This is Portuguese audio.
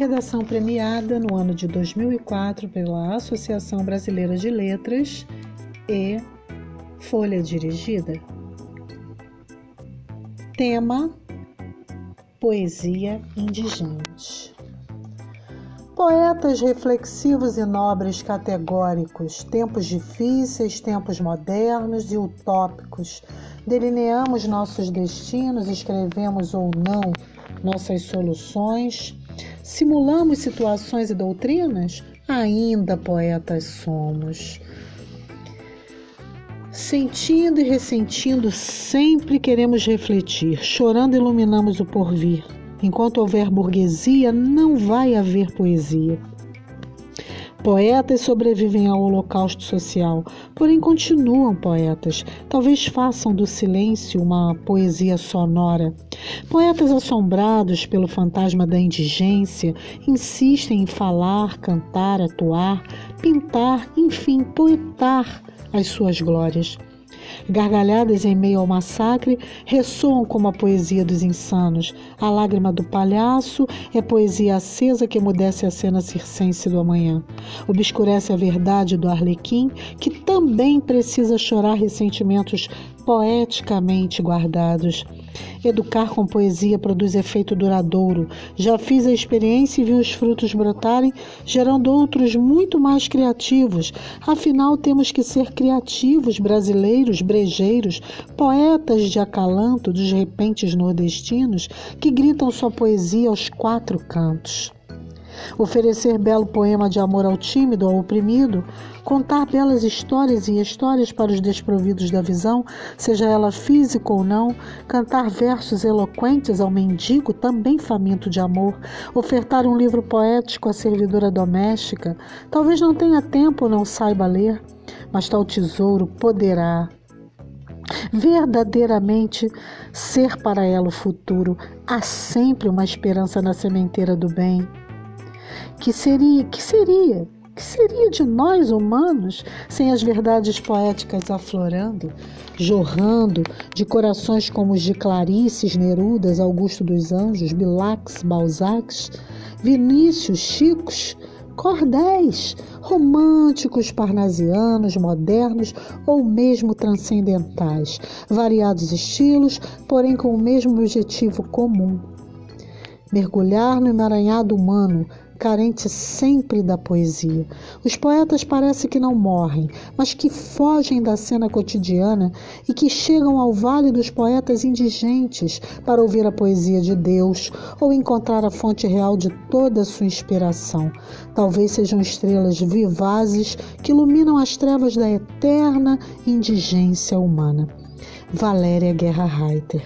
Redação premiada no ano de 2004 pela Associação Brasileira de Letras e Folha Dirigida. Tema: Poesia indigente. Poetas reflexivos e nobres categóricos, tempos difíceis, tempos modernos e utópicos, delineamos nossos destinos, escrevemos ou não nossas soluções, simulamos situações e doutrinas, ainda poetas somos. Sentindo e ressentindo, sempre queremos refletir, chorando iluminamos o porvir Enquanto houver burguesia, não vai haver poesia. Poetas sobrevivem ao holocausto social, porém continuam poetas. Talvez façam do silêncio uma poesia sonora. Poetas assombrados pelo fantasma da indigência insistem em falar, cantar, atuar, pintar, enfim, poetar as suas glórias. Gargalhadas em meio ao massacre ressoam como a poesia dos insanos. A lágrima do palhaço é poesia acesa que emudece a cena circense do amanhã. Obscurece a verdade do arlequim, que também precisa chorar ressentimentos poeticamente guardados. Educar com poesia produz efeito duradouro. Já fiz a experiência e vi os frutos brotarem, gerando outros muito mais criativos. Afinal, temos que ser criativos, brasileiros, brejeiros, poetas de acalanto dos repentes nordestinos que gritam sua poesia aos quatro cantos. Oferecer belo poema de amor ao tímido, ao oprimido, contar belas histórias e histórias para os desprovidos da visão, seja ela física ou não, cantar versos eloquentes ao mendigo, também faminto de amor, ofertar um livro poético à servidora doméstica, talvez não tenha tempo ou não saiba ler, mas tal tesouro poderá verdadeiramente ser para ela o futuro. Há sempre uma esperança na sementeira do bem que seria, que seria, que seria de nós humanos sem as verdades poéticas aflorando, jorrando de corações como os de Clarices, Nerudas, Augusto dos Anjos, Bilacs, Balzacs, Vinícius, Chicos, cordéis, românticos, parnasianos, modernos ou mesmo transcendentais, variados estilos, porém com o mesmo objetivo comum. Mergulhar no emaranhado humano, carente sempre da poesia. Os poetas parece que não morrem, mas que fogem da cena cotidiana e que chegam ao vale dos poetas indigentes para ouvir a poesia de Deus ou encontrar a fonte real de toda a sua inspiração. Talvez sejam estrelas vivazes que iluminam as trevas da eterna indigência humana. Valéria Guerra Reiter